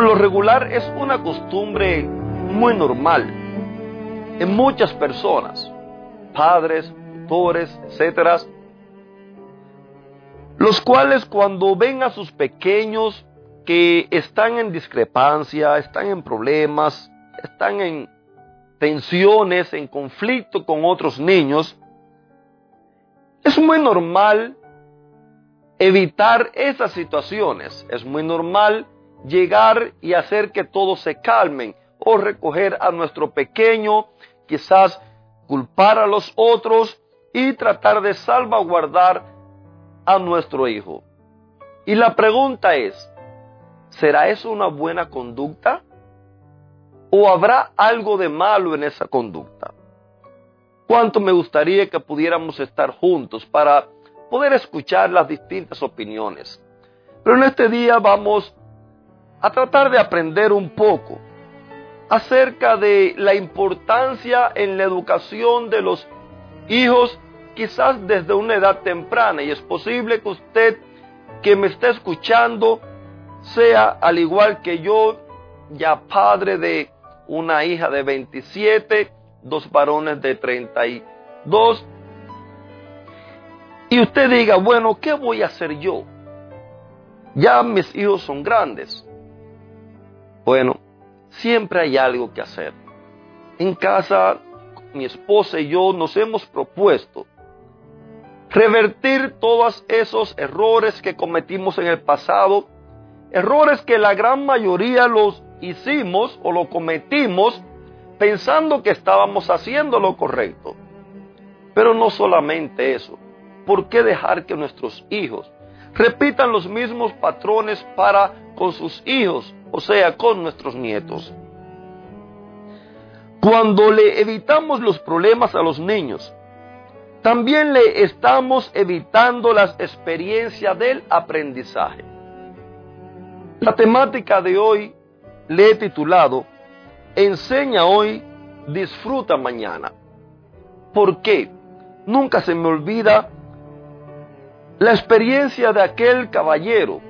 Lo regular es una costumbre muy normal en muchas personas, padres, tutores, etcétera, los cuales cuando ven a sus pequeños que están en discrepancia, están en problemas, están en tensiones, en conflicto con otros niños, es muy normal evitar esas situaciones, es muy normal llegar y hacer que todos se calmen o recoger a nuestro pequeño, quizás culpar a los otros y tratar de salvaguardar a nuestro hijo. Y la pregunta es, ¿será eso una buena conducta? ¿O habrá algo de malo en esa conducta? ¿Cuánto me gustaría que pudiéramos estar juntos para poder escuchar las distintas opiniones? Pero en este día vamos a tratar de aprender un poco acerca de la importancia en la educación de los hijos, quizás desde una edad temprana. Y es posible que usted que me esté escuchando sea al igual que yo, ya padre de una hija de 27, dos varones de 32. Y usted diga, bueno, ¿qué voy a hacer yo? Ya mis hijos son grandes. Bueno, siempre hay algo que hacer. En casa, mi esposa y yo nos hemos propuesto revertir todos esos errores que cometimos en el pasado, errores que la gran mayoría los hicimos o lo cometimos pensando que estábamos haciendo lo correcto. Pero no solamente eso, ¿por qué dejar que nuestros hijos repitan los mismos patrones para con sus hijos o sea, con nuestros nietos. Cuando le evitamos los problemas a los niños, también le estamos evitando las experiencias del aprendizaje. La temática de hoy le he titulado Enseña hoy, disfruta mañana. ¿Por qué? Nunca se me olvida la experiencia de aquel caballero,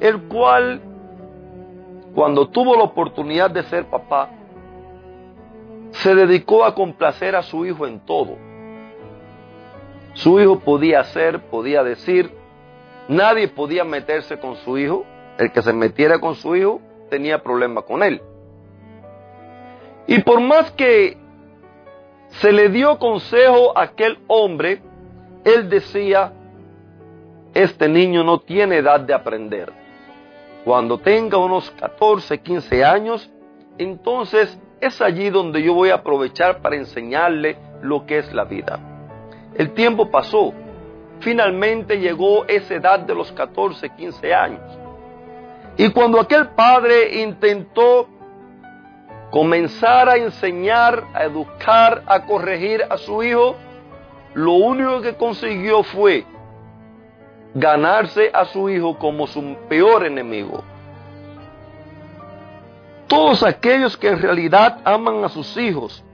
el cual cuando tuvo la oportunidad de ser papá, se dedicó a complacer a su hijo en todo. Su hijo podía hacer, podía decir, nadie podía meterse con su hijo, el que se metiera con su hijo tenía problema con él. Y por más que se le dio consejo a aquel hombre, él decía, este niño no tiene edad de aprender. Cuando tenga unos 14, 15 años, entonces es allí donde yo voy a aprovechar para enseñarle lo que es la vida. El tiempo pasó. Finalmente llegó esa edad de los 14, 15 años. Y cuando aquel padre intentó comenzar a enseñar, a educar, a corregir a su hijo, lo único que consiguió fue ganarse a su hijo como su peor enemigo. Todos aquellos que en realidad aman a sus hijos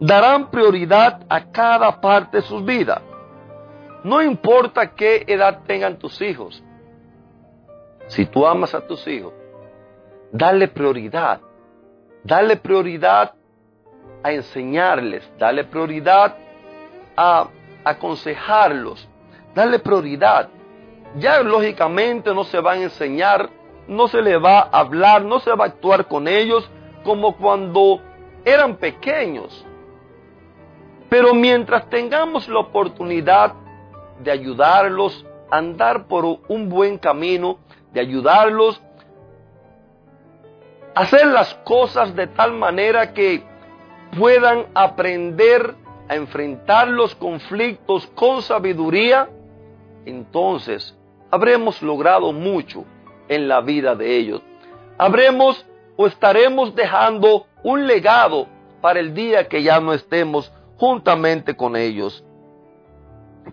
darán prioridad a cada parte de sus vidas. No importa qué edad tengan tus hijos. Si tú amas a tus hijos, dale prioridad. Dale prioridad a enseñarles. Dale prioridad a aconsejarlos Dale prioridad. Ya lógicamente no se van a enseñar, no se le va a hablar, no se va a actuar con ellos como cuando eran pequeños. Pero mientras tengamos la oportunidad de ayudarlos a andar por un buen camino, de ayudarlos a hacer las cosas de tal manera que puedan aprender a enfrentar los conflictos con sabiduría, entonces habremos logrado mucho en la vida de ellos. Habremos o estaremos dejando un legado para el día que ya no estemos juntamente con ellos.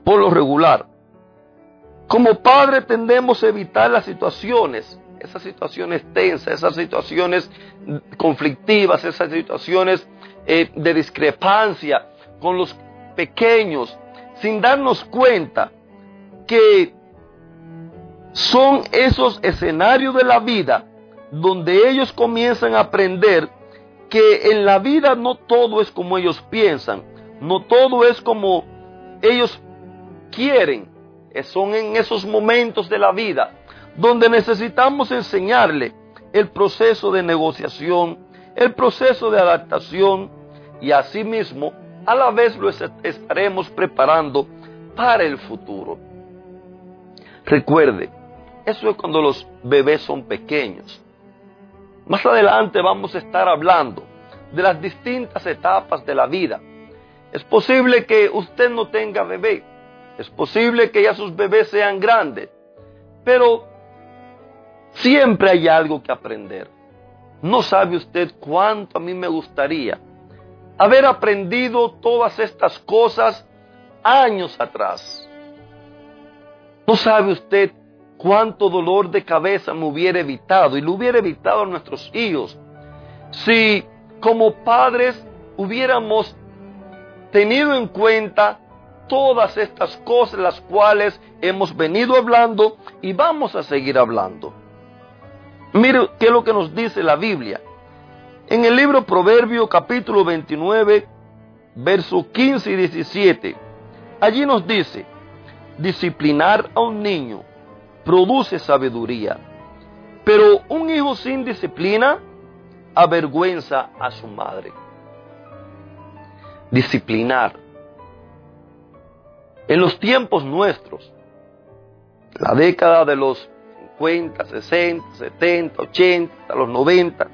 Por lo regular, como padre tendemos a evitar las situaciones, esas situaciones tensas, esas situaciones conflictivas, esas situaciones eh, de discrepancia con los pequeños, sin darnos cuenta que son esos escenarios de la vida donde ellos comienzan a aprender que en la vida no todo es como ellos piensan, no todo es como ellos quieren. Son en esos momentos de la vida donde necesitamos enseñarle el proceso de negociación, el proceso de adaptación y asimismo a la vez lo estaremos preparando para el futuro. Recuerde, eso es cuando los bebés son pequeños. Más adelante vamos a estar hablando de las distintas etapas de la vida. Es posible que usted no tenga bebé, es posible que ya sus bebés sean grandes, pero siempre hay algo que aprender. No sabe usted cuánto a mí me gustaría haber aprendido todas estas cosas años atrás. No sabe usted cuánto dolor de cabeza me hubiera evitado y lo hubiera evitado a nuestros hijos si como padres hubiéramos tenido en cuenta todas estas cosas las cuales hemos venido hablando y vamos a seguir hablando. Mire qué es lo que nos dice la Biblia. En el libro Proverbio capítulo 29, versos 15 y 17, allí nos dice, disciplinar a un niño produce sabiduría. Pero un hijo sin disciplina avergüenza a su madre. Disciplinar. En los tiempos nuestros, la década de los 50, 60, 70, 80, hasta los 90,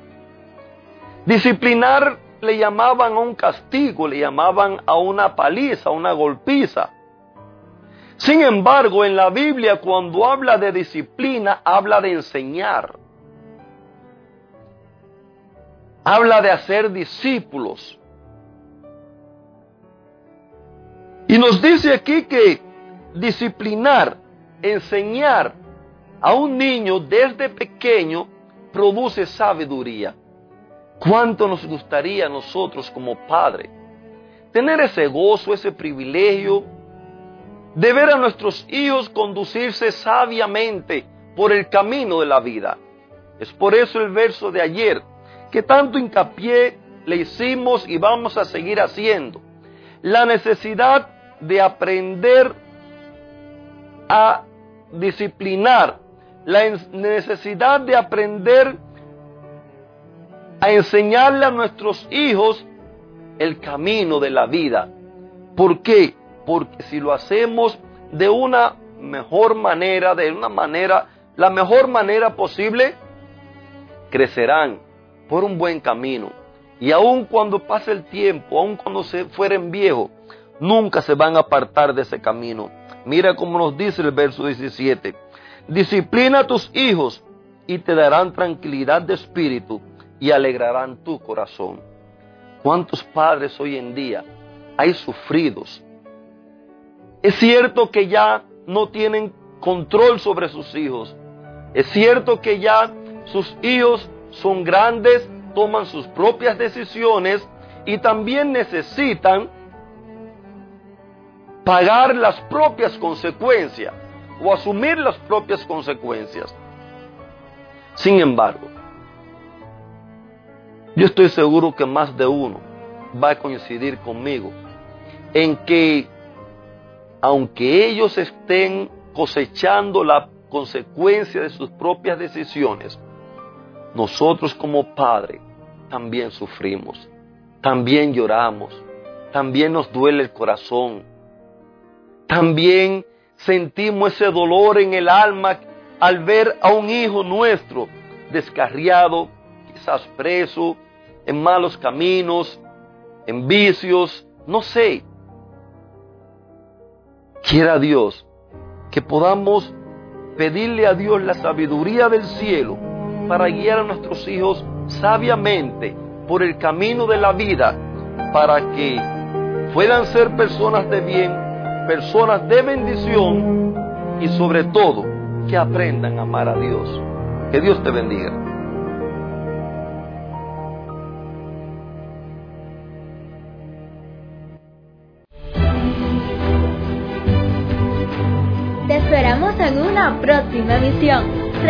disciplinar le llamaban a un castigo, le llamaban a una paliza, a una golpiza. Sin embargo, en la Biblia cuando habla de disciplina, habla de enseñar. Habla de hacer discípulos. Y nos dice aquí que disciplinar, enseñar a un niño desde pequeño produce sabiduría. ¿Cuánto nos gustaría a nosotros como padres tener ese gozo, ese privilegio de ver a nuestros hijos conducirse sabiamente por el camino de la vida. Es por eso el verso de ayer, que tanto hincapié le hicimos y vamos a seguir haciendo. La necesidad de aprender a disciplinar, la necesidad de aprender a enseñarle a nuestros hijos el camino de la vida. ¿Por qué? Porque si lo hacemos de una mejor manera, de una manera, la mejor manera posible, crecerán por un buen camino. Y aun cuando pase el tiempo, aun cuando se fueren viejos, nunca se van a apartar de ese camino. Mira cómo nos dice el verso 17. Disciplina a tus hijos y te darán tranquilidad de espíritu y alegrarán tu corazón. ¿Cuántos padres hoy en día hay sufridos, es cierto que ya no tienen control sobre sus hijos. Es cierto que ya sus hijos son grandes, toman sus propias decisiones y también necesitan pagar las propias consecuencias o asumir las propias consecuencias. Sin embargo, yo estoy seguro que más de uno va a coincidir conmigo en que aunque ellos estén cosechando la consecuencia de sus propias decisiones, nosotros como padres también sufrimos, también lloramos, también nos duele el corazón, también sentimos ese dolor en el alma al ver a un hijo nuestro descarriado, quizás preso, en malos caminos, en vicios, no sé, Quiera Dios que podamos pedirle a Dios la sabiduría del cielo para guiar a nuestros hijos sabiamente por el camino de la vida para que puedan ser personas de bien, personas de bendición y sobre todo que aprendan a amar a Dios. Que Dios te bendiga.